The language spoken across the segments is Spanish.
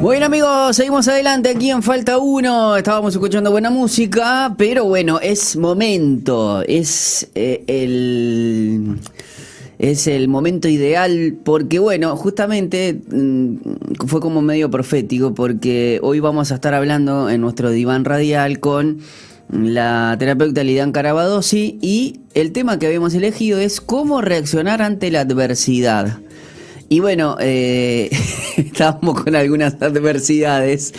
Bueno amigos, seguimos adelante aquí en Falta 1, estábamos escuchando buena música, pero bueno, es momento, es eh, el... Es el momento ideal porque, bueno, justamente mm, fue como medio profético porque hoy vamos a estar hablando en nuestro diván radial con la terapeuta Lidan Carabadosi y el tema que habíamos elegido es cómo reaccionar ante la adversidad. Y bueno, eh, estábamos con algunas adversidades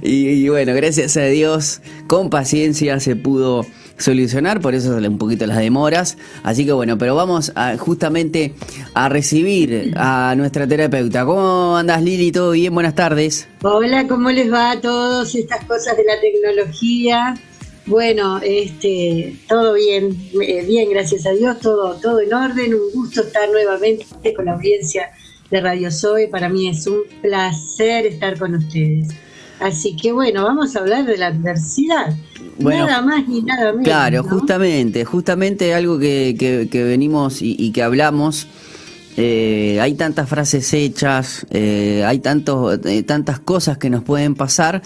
y, bueno, gracias a Dios, con paciencia se pudo solucionar, por eso un poquito las demoras. Así que bueno, pero vamos a, justamente a recibir a nuestra terapeuta. ¿Cómo andas Lili? ¿Todo bien? Buenas tardes. Hola, ¿cómo les va a todos estas cosas de la tecnología? Bueno, este, todo bien, eh, bien, gracias a Dios, todo, todo en orden. Un gusto estar nuevamente con la audiencia de Radio Soy. Para mí es un placer estar con ustedes. Así que bueno, vamos a hablar de la adversidad. nada más ni nada menos. Claro, justamente, justamente algo que, que, venimos y, que hablamos. Eh, hay tantas frases hechas, eh, hay tantos, eh, tantas cosas que nos pueden pasar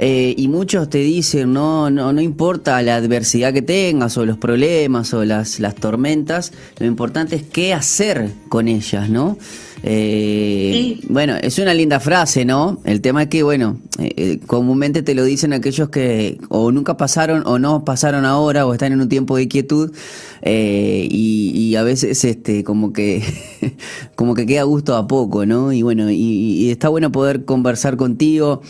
y muchos te dicen no, no, no importa la adversidad que tengas o los problemas o las, las tormentas, lo importante es qué hacer con ellas, ¿no? Eh, bueno, es una linda frase, ¿no? El tema es que, bueno, eh, eh, comúnmente te lo dicen aquellos que o nunca pasaron o no pasaron ahora o están en un tiempo de quietud y, a veces este como que como que queda gusto a poco, ¿no? Y bueno, y, está bueno poder conversar contigo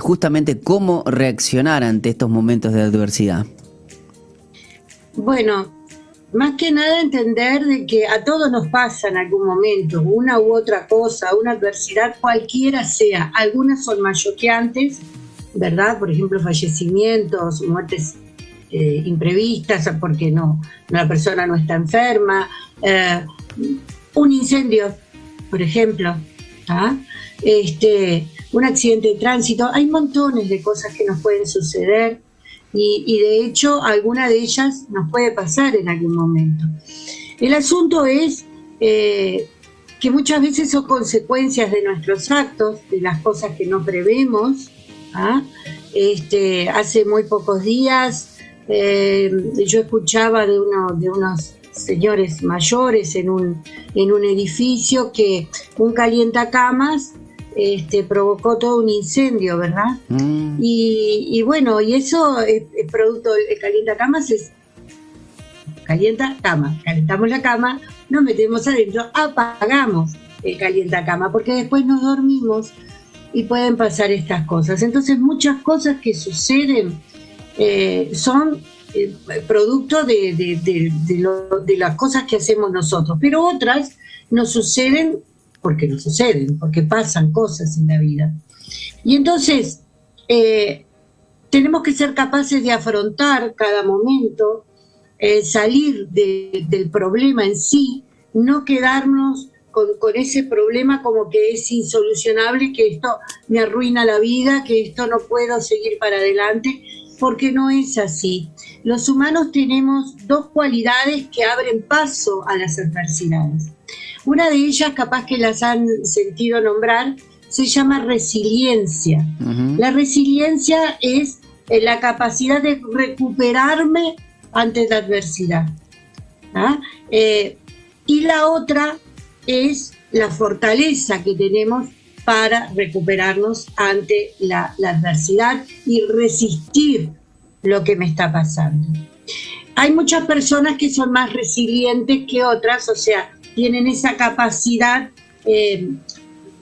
justamente cómo reaccionar ante estos momentos de adversidad. Bueno, más que nada entender de que a todos nos pasa en algún momento una u otra cosa, una adversidad cualquiera sea. Algunas son más choqueantes, ¿verdad? Por ejemplo, fallecimientos, muertes eh, imprevistas porque no, una persona no está enferma, eh, un incendio, por ejemplo, ¿ah? este, un accidente de tránsito. Hay montones de cosas que nos pueden suceder y, de hecho alguna de ellas nos puede pasar en algún momento. El asunto es eh, que muchas veces son consecuencias de nuestros actos, de las cosas que no prevemos. ¿ah? Este, hace muy pocos días eh, yo escuchaba de, uno, de unos señores mayores en un, en un edificio que un calientacamas este, provocó todo un incendio, ¿verdad? Mm. Y, bueno, y eso es, producto, de calienta camas es calienta cama, calentamos la cama, nos metemos adentro, apagamos el calienta cama, porque después nos dormimos y pueden pasar estas cosas. Entonces muchas cosas que suceden eh, son eh, producto de, de, las cosas que hacemos nosotros, pero otras nos suceden porque no suceden, porque pasan cosas en la vida. Y entonces, eh, tenemos que ser capaces de afrontar cada momento, eh, salir del problema en sí, no quedarnos con, ese problema como que es insolucionable, que esto me arruina la vida, que esto no puedo seguir para adelante, porque no es así. Los humanos tenemos dos cualidades que abren paso a las adversidades. Una de ellas, capaz que las han sentido nombrar, se llama resiliencia. La resiliencia es eh, la capacidad de recuperarme ante la adversidad. ¿ah? Eh, y la otra es la fortaleza que tenemos para recuperarnos ante la, la, adversidad y resistir lo que me está pasando. Hay muchas personas que son más resilientes que otras, o sea, tienen esa capacidad eh,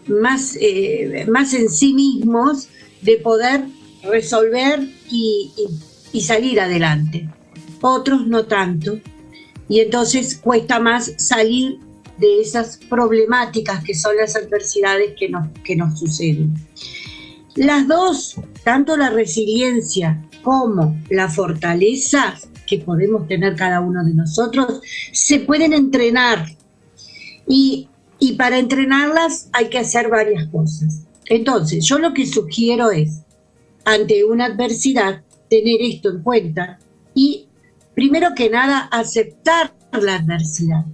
más, eh, más en sí mismos de poder resolver y, salir adelante. Otros no tanto. Y entonces cuesta más salir de esas problemáticas que son las adversidades que nos, que nos suceden. Las dos, tanto la resiliencia como la fortaleza que podemos tener cada uno de nosotros, se pueden entrenar y, para entrenarlas hay que hacer varias cosas. Entonces, yo lo que sugiero es, ante una adversidad, tener esto en cuenta y, primero que nada, aceptar la adversidad.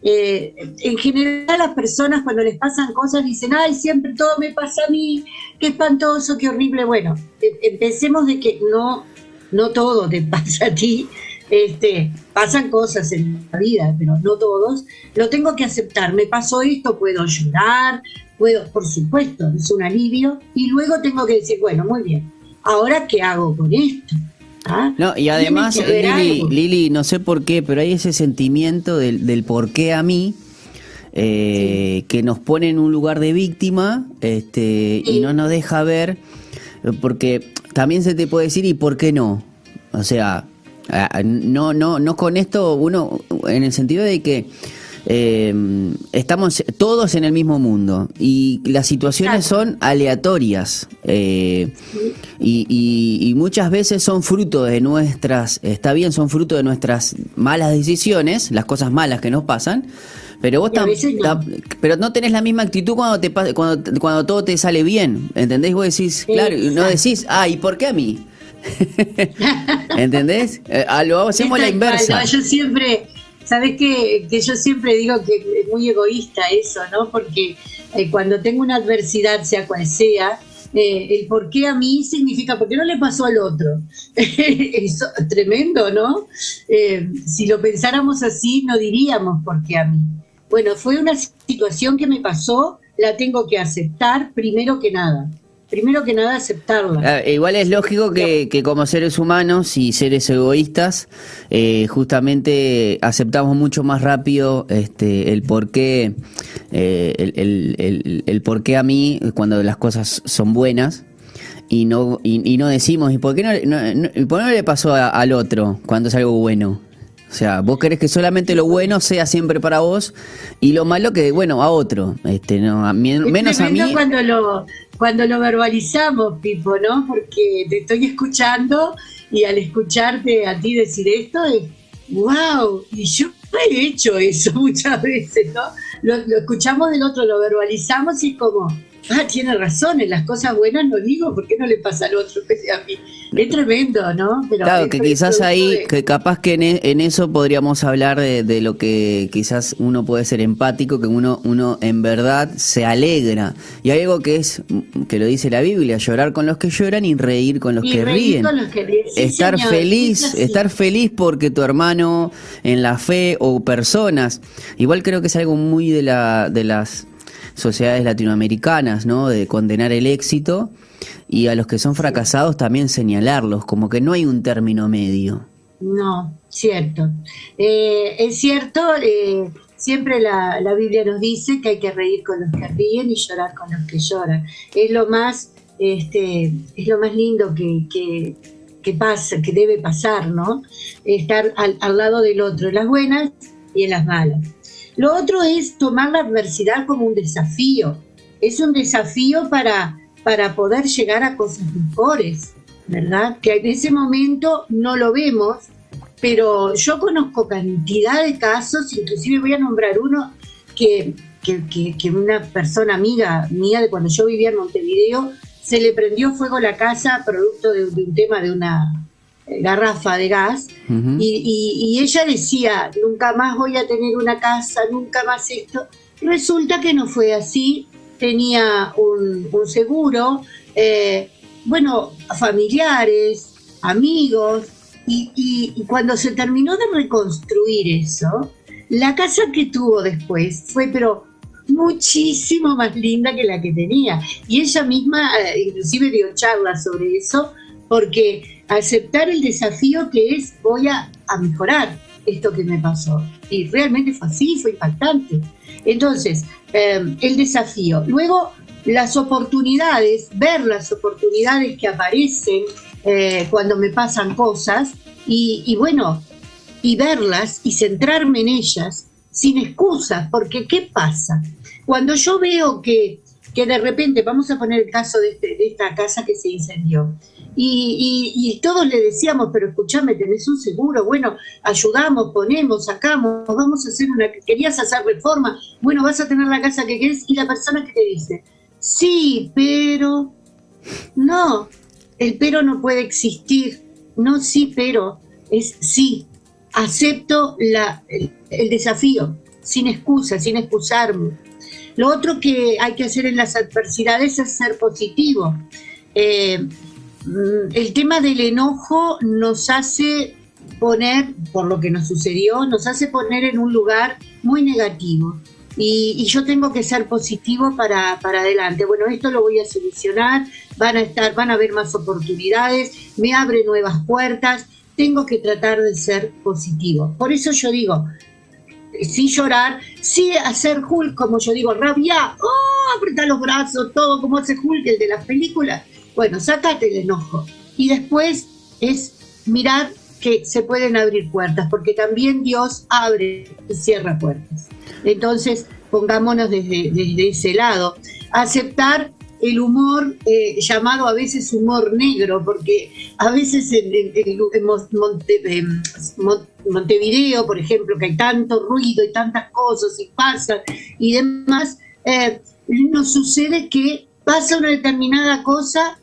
eh, en general las personas cuando les pasan cosas dicen, ay, siempre todo me pasa a mí, qué espantoso, qué horrible. Bueno, em, empecemos de que no, no todo te pasa a ti, este, pasan cosas en la vida, pero no todos. Lo tengo que aceptar, me pasó esto, puedo llorar, puedo, por supuesto, es un alivio, y luego tengo que decir, bueno, muy bien, ahora qué hago con esto. ¿Ah? No, y además, Lili, Lili, no sé por qué, pero hay ese sentimiento del, del por qué a mí, eh, que nos pone en un lugar de víctima este, y no nos deja ver, porque también se te puede decir, ¿y por qué no? O sea, no, no, no con esto uno, en el sentido de que eh, estamos todos en el mismo mundo y las situaciones son aleatorias eh, y, muchas veces son fruto de nuestras, está bien, son fruto de nuestras malas decisiones, las cosas malas que nos pasan, pero vos no. pero no tenés la misma actitud cuando te cuando, cuando todo te sale bien, ¿entendés? Vos decís, claro, no decís, ay, ¿por qué a mí? ¿Entendés? Eh, lo hacemos la inversa. yo siempre, ¿Sabes qué? Que yo siempre digo que es muy egoísta eso, ¿no? Porque eh, cuando tengo una adversidad, sea cual sea, eh, el por qué a mí significa por qué no le pasó al otro. eso tremendo, ¿no? Eh, si lo pensáramos así, no diríamos por qué a mí. Bueno, fue una situación que me pasó, la tengo que aceptar primero que nada primero que nada aceptarla. Ah, igual es lógico que, como seres humanos y seres egoístas, eh, justamente aceptamos mucho más rápido este, el por qué, eh, el, el, por qué a mí cuando las cosas son buenas. Y no, y, no decimos, ¿y por qué no, por no le pasó al otro cuando es algo bueno? O sea, vos querés que solamente lo bueno sea siempre para vos y lo malo que, bueno, a otro. Este, no, menos a mí. Cuando lo, cuando lo verbalizamos, Pipo, ¿no? Porque te estoy escuchando y al escucharte a ti decir esto, es wow, y yo he hecho eso muchas veces, ¿no? Lo, lo escuchamos del otro, lo verbalizamos y es como, ah, tiene razón, en las cosas buenas no digo, ¿por qué no le pasa al otro a mí? Es tremendo, ¿no? claro, que quizás ahí, que capaz que e, en, eso podríamos hablar de, lo que quizás uno puede ser empático, que uno, uno en verdad se alegra. Y hay algo que es, que lo dice la Biblia, llorar con los que lloran y reír con los que ríen. estar feliz, estar feliz porque tu hermano en la fe o personas, igual creo que es algo muy de la, de las sociedades latinoamericanas, ¿no? De condenar el éxito y a los que son fracasados también señalarlos, como que no hay un término medio. No, cierto. Eh, es cierto, eh, siempre la, Biblia nos dice que hay que reír con los que ríen y llorar con los que lloran. Es lo más, este, es lo más lindo que, que, que pasa, que debe pasar, ¿no? Estar al, al lado del otro, en las buenas y en las malas. Lo otro es tomar la adversidad como un desafío. Es un desafío para, para poder llegar a cosas mejores, ¿verdad? Que en ese momento no lo vemos, pero yo conozco cantidad de casos, inclusive voy a nombrar uno que, que, una persona amiga mía de cuando yo vivía en Montevideo, se le prendió fuego la casa producto de un tema de una garrafa de gas y, ella decía, nunca más voy a tener una casa, nunca más esto. Resulta que no fue así, tenía un, seguro, eh, bueno, familiares, amigos, y, y, cuando se terminó de reconstruir eso, la casa que tuvo después fue pero muchísimo más linda que la que tenía. Y ella misma eh, inclusive dio charlas sobre eso, porque aceptar el desafío que es voy a, mejorar esto que me pasó. Y realmente fue así, fue impactante. Entonces, em, el desafío. Luego, las oportunidades, ver las oportunidades que aparecen eh, cuando me pasan cosas y, bueno, y verlas y centrarme en ellas sin excusas, porque ¿qué pasa? Cuando yo veo que, que de repente, vamos a poner el caso de, este, de esta casa que se incendió, y, todos le decíamos, pero escúchame, tenés un seguro, bueno, ayudamos, ponemos, sacamos, vamos a hacer una, querías hacer reforma, bueno, vas a tener la casa que querés, y la persona que te dice, sí, pero, no, el pero no puede existir, no sí, pero, es sí, acepto el, desafío, sin excusa, sin excusarme. Lo otro que hay que hacer en las adversidades es ser positivo. Eh, el tema del enojo nos hace poner, por lo que nos sucedió, nos hace poner en un lugar muy negativo. Y, yo tengo que ser positivo para, para, adelante. Bueno, esto lo voy a solucionar, van a estar, van a haber más oportunidades, me abre nuevas puertas, tengo que tratar de ser positivo. Por eso yo digo, sí llorar, sí hacer Hulk, como yo digo, rabia, oh, apretar los brazos, todo como hace Hulk, el de las películas. Bueno, sácate el enojo. Y después es mirar que se pueden abrir puertas, porque también Dios abre y cierra puertas. Entonces, pongámonos desde, ese lado. Aceptar el humor eh, llamado a veces humor negro, porque a veces en, Montevideo, por ejemplo, que hay tanto ruido y tantas cosas y pasan y demás, eh, nos sucede que pasa una determinada cosa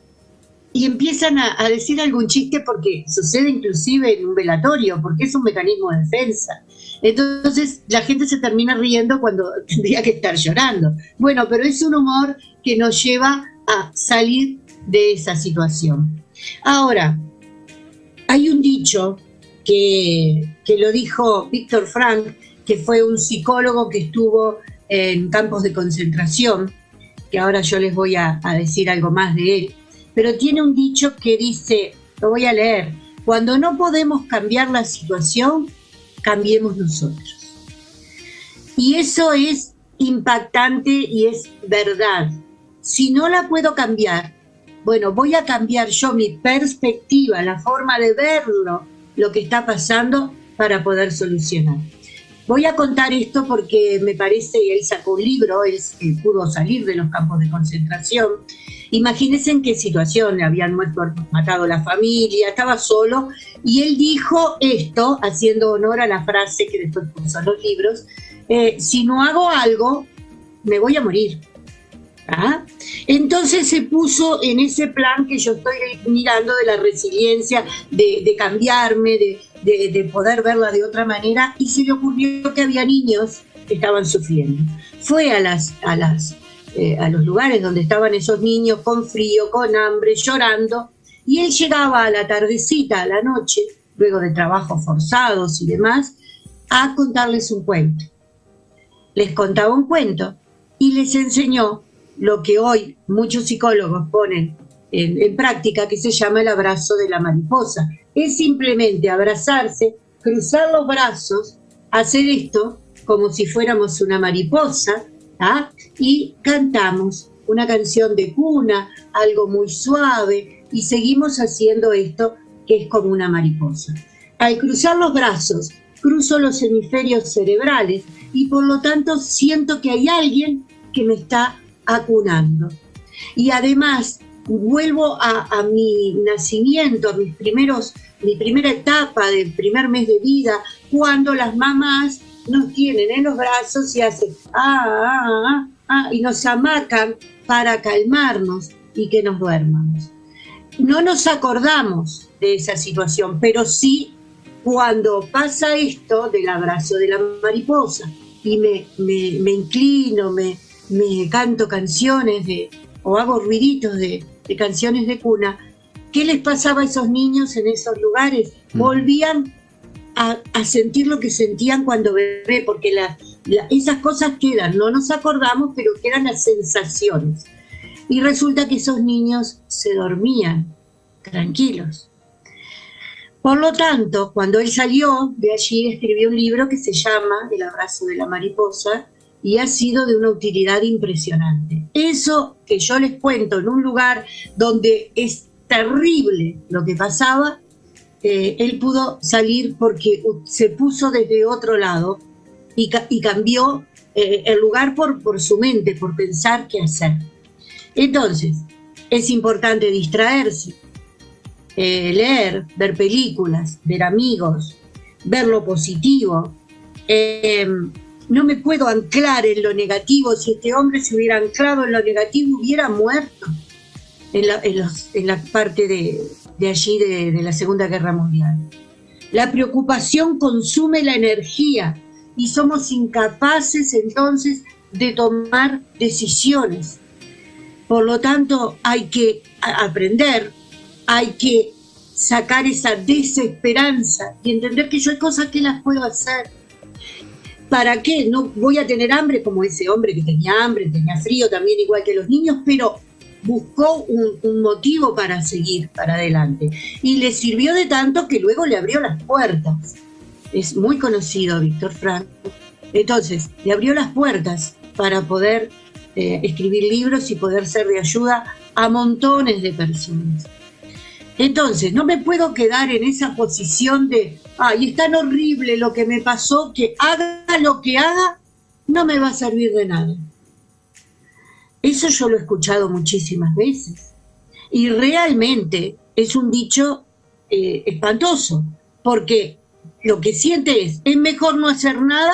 y empiezan a, decir algún chiste porque sucede inclusive en un velatorio, porque es un mecanismo de defensa. Entonces la gente se termina riendo cuando tendría que estar llorando. Bueno, pero es un humor que nos lleva a salir de esa situación. Ahora, hay un dicho que, que lo dijo Víctor Frank, que fue un psicólogo que estuvo en campos de concentración, que ahora yo les voy a decir algo más de él pero tiene un dicho que dice, lo voy a leer, cuando no podemos cambiar la situación, cambiemos nosotros. Y eso es impactante y es verdad. Si no la puedo cambiar, bueno, voy a cambiar yo mi perspectiva, la forma de verlo, lo que está pasando para poder solucionar. Voy a contar esto porque me parece, él sacó un libro, él pudo salir de los campos de concentración Imagínense en qué situación, le habían matado la familia, estaba solo, y él dijo esto, haciendo honor a la frase que después puso en los libros, eh, si no hago algo, me voy a morir. ¿Ah? Entonces se puso en ese plan que yo estoy mirando de la resiliencia, de, cambiarme, de, de, poder verla de otra manera, y se le ocurrió que había niños que estaban sufriendo. Fue a las, a las eh, a los lugares donde estaban esos niños con frío, con hambre, llorando, y él llegaba a la tardecita, a la noche, luego de trabajos forzados y demás, a contarles un cuento. Les contaba un cuento y les enseñó lo que hoy muchos psicólogos ponen en, en, práctica, que se llama el abrazo de la mariposa. Es simplemente abrazarse, cruzar los brazos, hacer esto como si fuéramos una mariposa, ¿ah? y cantamos una canción de cuna, algo muy suave, y seguimos haciendo esto que es como una mariposa. Al cruzar los brazos, cruzo los hemisferios cerebrales y por lo tanto siento que hay alguien que me está acunando. Y además vuelvo a, a mi nacimiento, a mis primeros, mi primera etapa del primer mes de vida, cuando las mamás nos tienen en los brazos y hacen ah, ah, ah, ah, y nos amacan para calmarnos y que nos duermamos. No nos acordamos de esa situación, pero sí cuando pasa esto del abrazo de la mariposa y me, me, inclino, me, me, canto canciones de, o hago ruiditos de, de canciones de cuna, ¿qué les pasaba a esos niños en esos lugares? Mm. Volvían a, sentir lo que sentían cuando bebé, porque esas cosas quedan, no nos acordamos, pero quedan las sensaciones. Y resulta que esos niños se dormían tranquilos. Por lo tanto, cuando él salió de allí, escribió un libro que se llama El abrazo de la mariposa y ha sido de una utilidad impresionante. Eso que yo les cuento en un lugar donde es terrible lo que pasaba, eh, él pudo salir porque se puso desde otro lado y, cambió eh, el lugar por, su mente, por pensar qué hacer. Entonces, es importante distraerse, eh, leer, ver películas, ver amigos, ver lo positivo. no me puedo anclar en lo negativo. Si este hombre se hubiera anclado en lo negativo, hubiera muerto en la parte de, de allí de, la Segunda Guerra Mundial. La preocupación consume la energía y somos incapaces entonces de tomar decisiones. Por lo tanto, hay que aprender, hay que sacar esa desesperanza y entender que yo hay cosas que las puedo hacer. ¿Para qué? No voy a tener hambre como ese hombre que tenía hambre, tenía frío también igual que los niños, pero buscó un, motivo para seguir para adelante. Y le sirvió de tanto que luego le abrió las puertas. Es muy conocido Víctor Frank. Entonces, le abrió las puertas para poder eh, escribir libros y poder ser de ayuda a montones de personas. Entonces, no me puedo quedar en esa posición de, ay, es tan horrible lo que me pasó que haga lo que haga, no me va a servir de nada. Eso yo lo he escuchado muchísimas veces. Y realmente es un dicho eh, espantoso, porque lo que siente es, es mejor no hacer nada,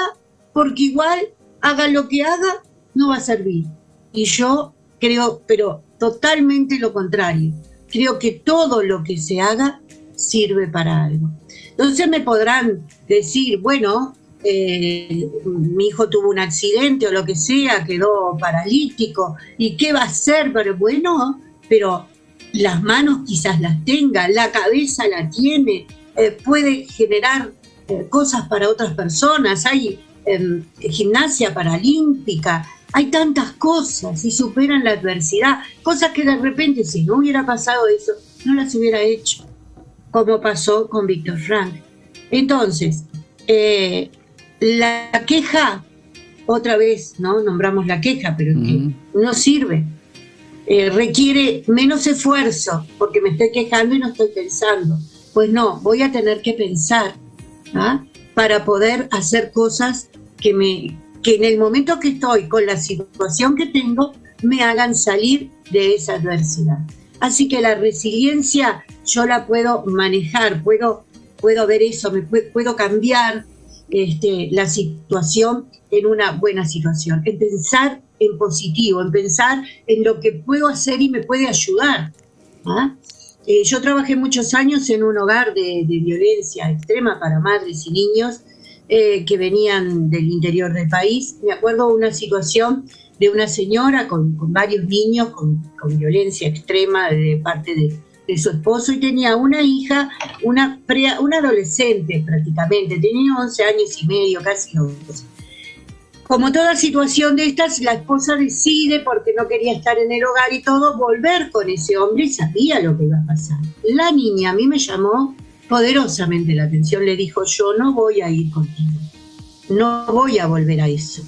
porque igual haga lo que haga, no va a servir. Y yo creo, pero totalmente lo contrario. Creo que todo lo que se haga sirve para algo. Entonces me podrán decir, bueno, eh, mi hijo tuvo un accidente o lo que sea, quedó paralítico, ¿y qué va a hacer? Pero bueno, pero las manos quizás las tenga, la cabeza la tiene, eh, puede generar eh, cosas para otras personas, hay em, gimnasia paralímpica, hay tantas cosas y superan la adversidad, cosas que de repente si no hubiera pasado eso, no las hubiera hecho, como pasó con Víctor Frank. Entonces, la queja, otra vez, ¿no? Nombramos la queja, pero que no sirve. Eh, requiere menos esfuerzo porque me estoy quejando y no estoy pensando. Pues no, voy a tener que pensar ¿ah? para poder hacer cosas que, me, que en el momento que estoy con la situación que tengo me hagan salir de esa adversidad. Así que la resiliencia yo la puedo manejar, puedo, puedo ver eso, me puedo cambiar este, la situación en una buena situación, en pensar en positivo, en pensar en lo que puedo hacer y me puede ayudar. ¿ah? Eh, yo trabajé muchos años en un hogar de, violencia extrema para madres y niños eh, que venían del interior del país. Me acuerdo una situación de una señora con, varios niños con, violencia extrema de parte de, su esposo y tenía una hija, una, una adolescente prácticamente, tenía 11 años y medio, casi 12. Como toda situación de estas, la esposa decide, porque no quería estar en el hogar y todo, volver con ese hombre y sabía lo que iba a pasar. La niña a mí me llamó poderosamente la atención, le dijo, yo no voy a ir contigo, no voy a volver a eso.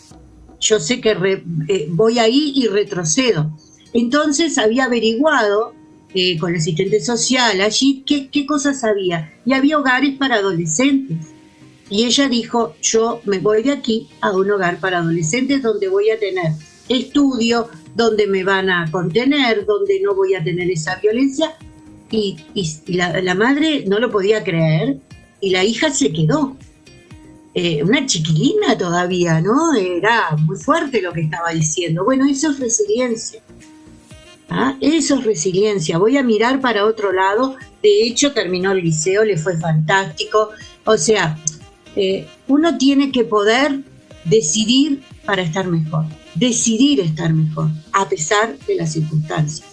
Yo sé que eh, voy ahí y retrocedo. Entonces había averiguado eh, con el asistente social allí, ¿qué, ¿qué cosas había? Y había hogares para adolescentes. Y ella dijo, yo me voy de aquí a un hogar para adolescentes donde voy a tener estudio, donde me van a contener, donde no voy a tener esa violencia. Y, la, madre no lo podía creer y la hija se quedó. Eh, una chiquilina todavía, ¿no? Era muy fuerte lo que estaba diciendo. Bueno, eso es resiliencia. ¿Ah? Eso es resiliencia. Voy a mirar para otro lado. De hecho, terminó el liceo, le fue fantástico. O sea, eh, uno tiene que poder decidir para estar mejor. Decidir estar mejor, a pesar de las circunstancias.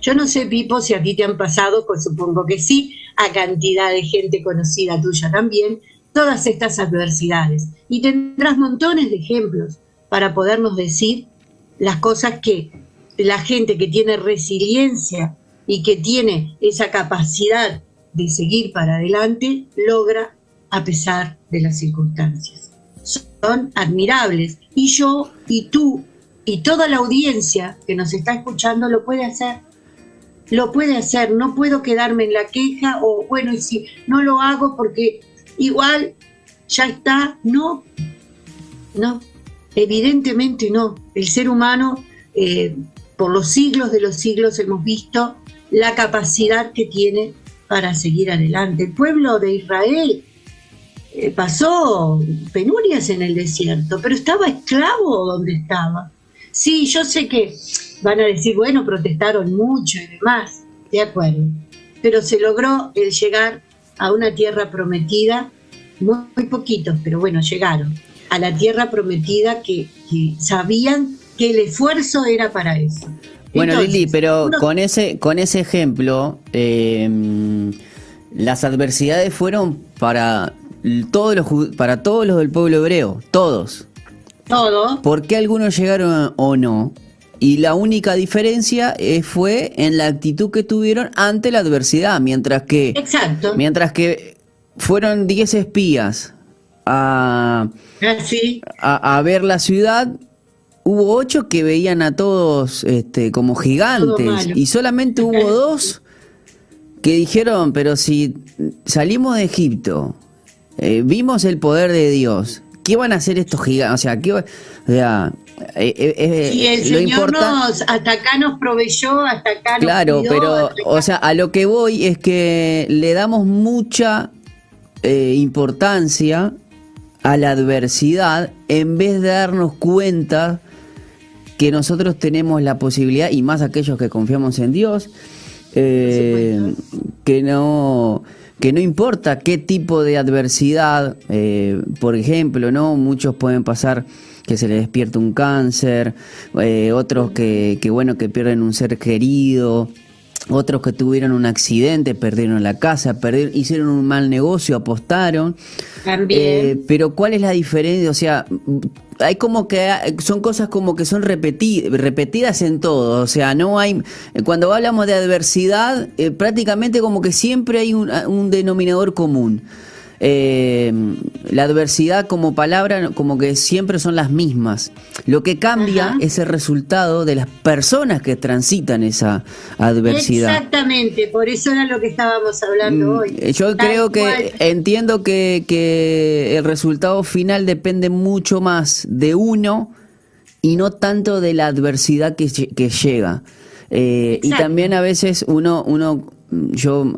Yo no sé, Pipo, si a ti te han pasado, pues supongo que sí, a cantidad de gente conocida tuya también, todas estas adversidades. Y tendrás montones de ejemplos para podernos decir las cosas que la gente que tiene resiliencia y que tiene esa capacidad de seguir para adelante, logra a pesar de las circunstancias. Son admirables. Y yo y tú y toda la audiencia que nos está escuchando lo puede hacer. Lo puede hacer. No puedo quedarme en la queja o bueno, y si no lo hago porque igual ya está. No, no. Evidentemente no. El ser humano eh, por los siglos de los siglos hemos visto la capacidad que tiene para seguir adelante. El pueblo de Israel eh, pasó penurias en el desierto, pero estaba esclavo donde estaba. Sí, yo sé que van a decir, bueno, protestaron mucho y demás, de acuerdo, pero se logró el llegar a una tierra prometida, muy, muy poquitos, pero bueno, llegaron. a la tierra prometida que, sabían que el esfuerzo era para eso. Bueno, Lili, pero con ese con ese ejemplo, em, las adversidades fueron para todos los para todos los del pueblo hebreo, todos. Todos. ¿Por qué algunos llegaron o no? Y la única diferencia eh, fue en la actitud que tuvieron ante la adversidad, mientras que Exacto. mientras que fueron 10 espías a, ah, a, ver la ciudad, hubo 8 que veían a todos este, como gigantes y solamente hubo dos que dijeron, pero si salimos de Egipto, eh, vimos el poder de Dios, ¿qué van a hacer estos gigantes? O sea, ¿qué, o sea eh, eh, eh, el Señor nos, hasta acá nos proveyó, hasta acá nos Claro, pero, o sea, a lo que voy es que le damos mucha importancia a la adversidad en vez de darnos cuenta que nosotros tenemos la posibilidad, y más aquellos que confiamos en Dios, que no que no importa qué tipo de adversidad, por ejemplo, no muchos pueden pasar que se le despierta un cáncer, eh, otros que, que, bueno, que pierden un ser querido, otros que tuvieron un accidente, perdieron la casa, perdieron, hicieron un mal negocio, apostaron. También. Eh, pero ¿cuál es la diferencia? O sea, hay como que son cosas como que son repetidas en todo. O sea, no hay. Cuando hablamos de adversidad, eh, prácticamente como que siempre hay un, un denominador común eh, la adversidad como palabra como que siempre son las mismas. Lo que cambia es el resultado de las personas que transitan esa adversidad. Exactamente, por eso era lo que estábamos hablando mm, hoy. Yo creo que entiendo que, que el resultado final depende mucho más de uno y no tanto de la adversidad que, que llega. Eh, y también a veces uno, uno yo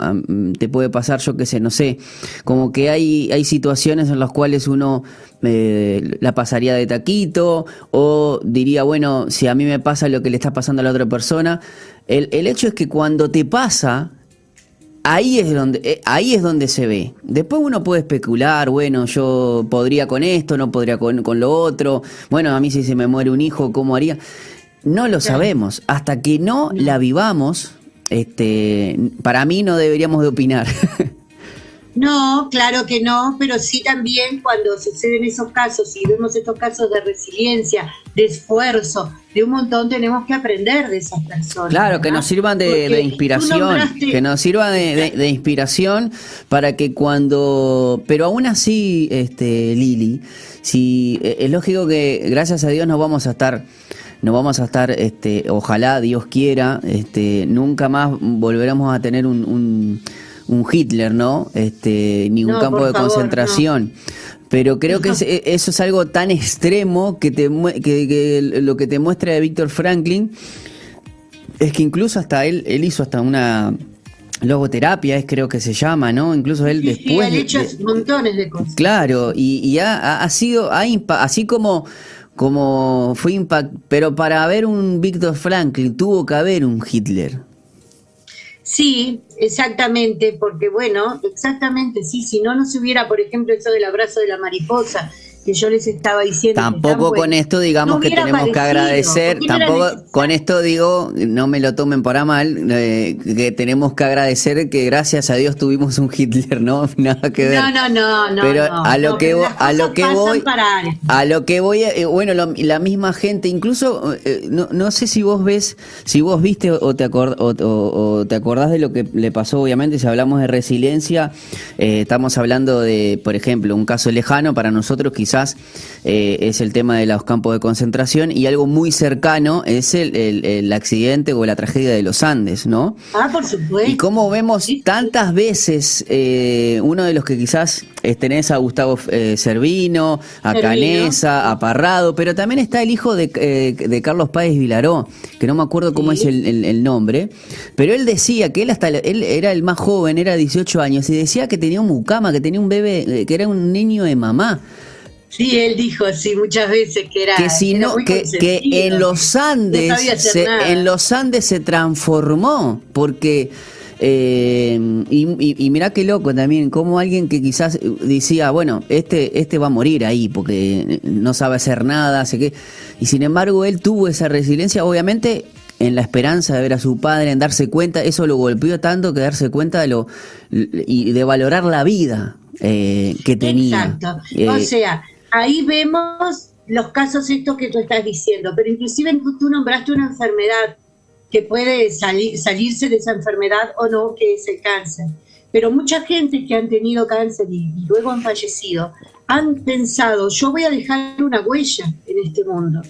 te puede pasar, yo qué sé, no sé, como que hay, hay situaciones en las cuales uno eh, la pasaría de taquito o diría, bueno, si a mí me pasa lo que le está pasando a la otra persona, el, el hecho es que cuando te pasa, ahí es donde eh, ahí es donde se ve. Después uno puede especular, bueno, yo podría con esto, no podría con, con lo otro, bueno, a mí si se me muere un hijo, ¿cómo haría? No lo sabemos, hasta que no. la vivamos este, para mí no deberíamos de opinar. No, claro que no, pero sí también cuando suceden esos casos y vemos estos casos de resiliencia, de esfuerzo, de un montón, tenemos que aprender de esas personas. Claro, que nos sirvan de, inspiración, que nos sirvan de, inspiración para que cuando, pero aún así, este, Lili, si e, es lógico que gracias a Dios nos vamos a estar no vamos a estar, este, ojalá Dios quiera, este, nunca más volveremos a tener un, un, Hitler, ¿no? Este, ni un campo de concentración. Pero creo que eso es algo tan extremo que, te, que, lo que te muestra de Víctor Franklin es que incluso hasta él, él hizo hasta una logoterapia, es creo que se llama, ¿no? Incluso él después... Sí, hecho montones de cosas. Claro, y, y ha, ha, sido, ha, así como como fue impact, pero para haber un Víctor Franklin tuvo que haber un Hitler. Sí, exactamente, porque bueno, exactamente, sí, si no, no se hubiera, por ejemplo, eso del abrazo de la mariposa, que yo les estaba diciendo. Tampoco con esto digamos que tenemos que agradecer, tampoco con esto digo, no me lo tomen para mal, eh, que tenemos que agradecer que gracias a Dios tuvimos un Hitler, ¿no? Nada que ver. No, no, no, no. Pero a lo que a lo que voy a lo que voy, bueno, la misma gente, incluso eh, no, no, sé si vos ves, si vos viste o te o, te acordás de lo que le pasó, obviamente, si hablamos de resiliencia, eh, estamos hablando de, por ejemplo, un caso lejano para nosotros quizás quizás eh, es el tema de los campos de concentración y algo muy cercano es el, accidente o la tragedia de los Andes, ¿no? Ah, por supuesto. Y como vemos tantas veces, eh, uno de los que quizás tenés a Gustavo eh, Servino, a Canesa, a Parrado, pero también está el hijo de, de Carlos Páez Vilaró, que no me acuerdo cómo es el, el, nombre, pero él decía que él hasta él era el más joven, era 18 años, y decía que tenía un mucama, que tenía un bebé, que era un niño de mamá. Sí, él dijo, sí, muchas veces que era que si no, que, que, en los Andes, se, en los Andes se transformó, porque eh, y, y, mirá qué loco también, como alguien que quizás decía, bueno, este, este va a morir ahí porque no sabe hacer nada, sé qué. Y sin embargo, él tuvo esa resiliencia, obviamente, en la esperanza de ver a su padre, en darse cuenta, eso lo golpeó tanto que darse cuenta de lo y de valorar la vida eh, que tenía. Exacto. o eh, sea, ahí vemos los casos estos que tú estás diciendo, pero inclusive tú nombraste una enfermedad que puede salir, salirse de esa enfermedad o no, que es el cáncer. Pero mucha gente que han tenido cáncer y, luego han fallecido, han pensado, yo voy a dejar una huella en este mundo.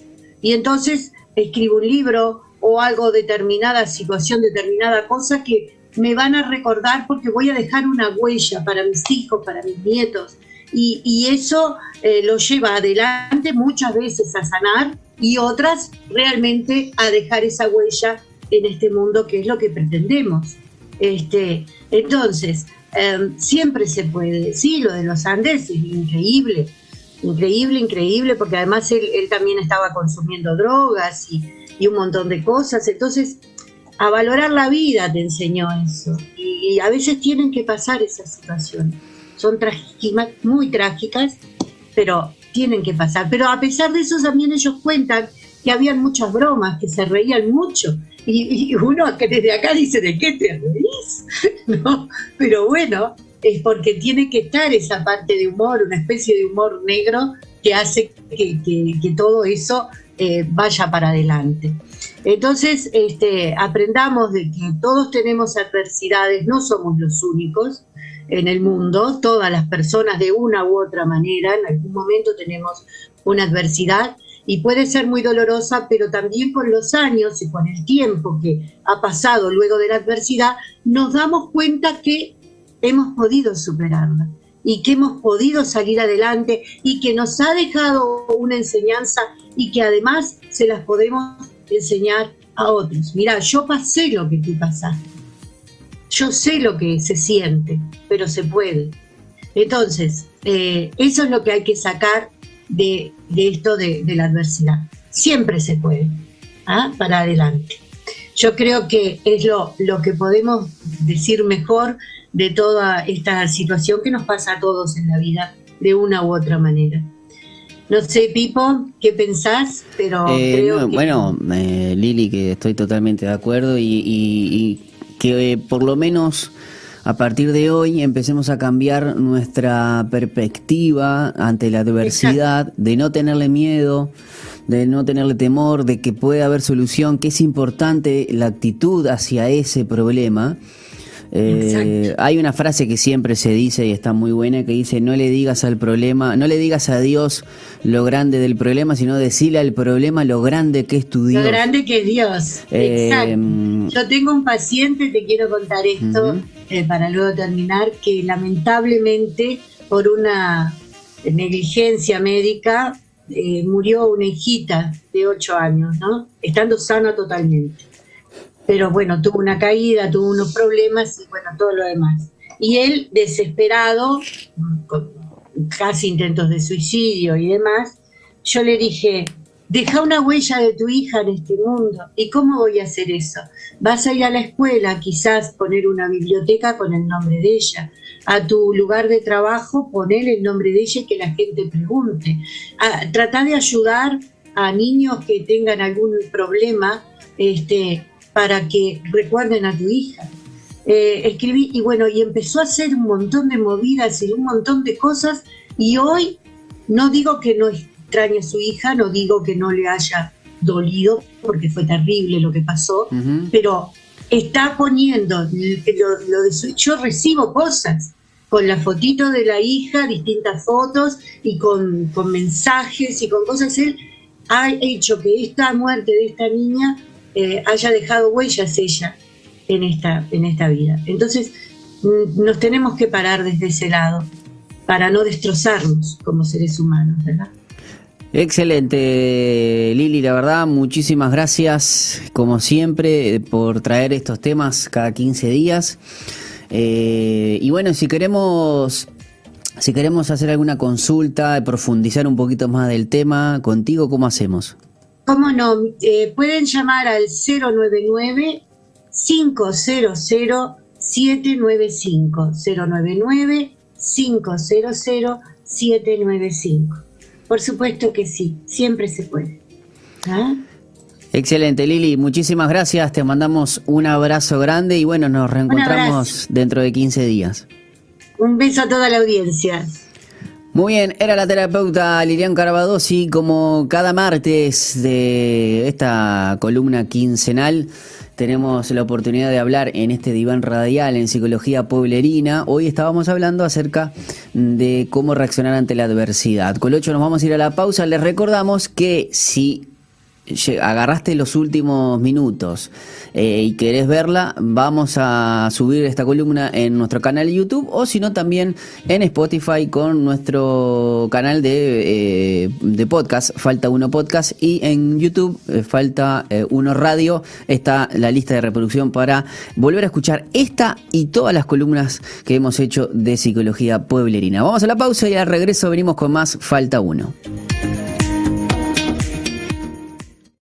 Y entonces escribo un libro o algo, determinada situación, determinada cosa que me van a recordar porque voy a dejar una huella para mis hijos, para mis nietos. Y, eso eh, lo lleva adelante muchas veces a sanar y otras realmente a dejar esa huella en este mundo que es lo que pretendemos. Este, entonces, em, siempre se puede, sí, lo de los Andes es increíble, increíble, increíble, porque además él, también estaba consumiendo drogas y, y, un montón de cosas, entonces a valorar la vida te enseñó eso, y, a veces tienen que pasar esas situaciones, son muy trágicas, pero tienen que pasar, pero a pesar de eso también ellos cuentan que habían muchas bromas, que se reían mucho, y, uno que desde acá dice, ¿de qué te reís? ¿No? Pero bueno, es porque tiene que estar esa parte de humor, una especie de humor negro que hace que, todo eso eh, vaya para adelante. Entonces, este, aprendamos de que todos tenemos adversidades, no somos los únicos en el mundo, todas las personas de una u otra manera, en algún momento tenemos una adversidad y puede ser muy dolorosa, pero también con los años y con el tiempo que ha pasado luego de la adversidad, nos damos cuenta que hemos podido superarla y que hemos podido salir adelante y que nos ha dejado una enseñanza y que además se las podemos enseñar a otros. Mira, yo pasé lo que tú pasaste. Yo sé lo que se siente, pero se puede. Entonces, eh, eso es lo que hay que sacar de, esto de, la adversidad. Siempre se puede, ¿ah? para adelante. Yo creo que es lo, lo que podemos decir mejor de toda esta situación que nos pasa a todos en la vida, de una u otra manera. No sé, Pipo, ¿qué pensás? Pero eh, Bueno, eh, Lili, que estoy totalmente de acuerdo y, que eh, por lo menos a partir de hoy empecemos a cambiar nuestra perspectiva ante la adversidad, de no tenerle miedo, de no tenerle temor, de que puede haber solución, que es importante la actitud hacia ese problema. Eh, hay una frase que siempre se dice y está muy buena que dice no le digas al problema, no le digas a Dios lo grande del problema, sino decirle al problema lo grande que es tu Dios. Lo grande que es Dios. Eh, Exacto. Yo tengo un paciente, te quiero contar esto eh, para luego terminar, que lamentablemente por una negligencia médica murió una hijita de 8 años, ¿no? Estando sana totalmente pero bueno, tuvo una caída, tuvo unos problemas y bueno, todo lo demás. Y él, desesperado, casi intentos de suicidio y demás, yo le dije, deja una huella de tu hija en este mundo. ¿Y cómo voy a hacer eso? Vas a ir a la escuela, quizás poner una biblioteca con el nombre de ella. A tu lugar de trabajo, poner el nombre de ella y que la gente pregunte. A, trata de ayudar a niños que tengan algún problema, este, para que recuerden a tu hija. Eh, escribí y bueno, y empezó a hacer un montón de movidas y un montón de cosas y hoy no digo que no extrañe a su hija, no digo que no le haya dolido porque fue terrible lo que pasó, pero está poniendo lo, de su, yo recibo cosas con la fotito de la hija, distintas fotos y con, con mensajes y con cosas. Él ha hecho que esta muerte de esta niña eh, haya dejado huellas ella en esta, en esta vida. Entonces, nos tenemos que parar desde ese lado para no destrozarnos como seres humanos, ¿verdad? Excelente, Lili, la verdad, muchísimas gracias, como siempre, por traer estos temas cada 15 días. Eh, y bueno, si queremos si queremos hacer alguna consulta, profundizar un poquito más del tema contigo, ¿cómo hacemos? ¿Cómo no? Eh, pueden llamar al 099 500 795 099 500 795. Por supuesto que sí, siempre se puede. ¿Ah? Excelente, Lili. Muchísimas gracias. Te mandamos un abrazo grande y bueno, nos reencontramos dentro de 15 días. Un beso a toda la audiencia. Muy bien, era la terapeuta Lilian Carvadosi, como cada martes de esta columna quincenal. Tenemos la oportunidad de hablar en este diván radial en psicología pueblerina. Hoy estábamos hablando acerca de cómo reaccionar ante la adversidad. Con nos vamos a ir a la pausa. Les recordamos que si agarraste los últimos minutos eh, y querés verla, vamos a subir esta columna en nuestro canal de YouTube o si no también en Spotify con nuestro canal de, eh, de podcast, Falta Uno Podcast y en YouTube, eh, Falta Uno Radio, está la lista de reproducción para volver a escuchar esta y todas las columnas que hemos hecho de psicología pueblerina. Vamos a la pausa y al regreso venimos con más Falta Uno.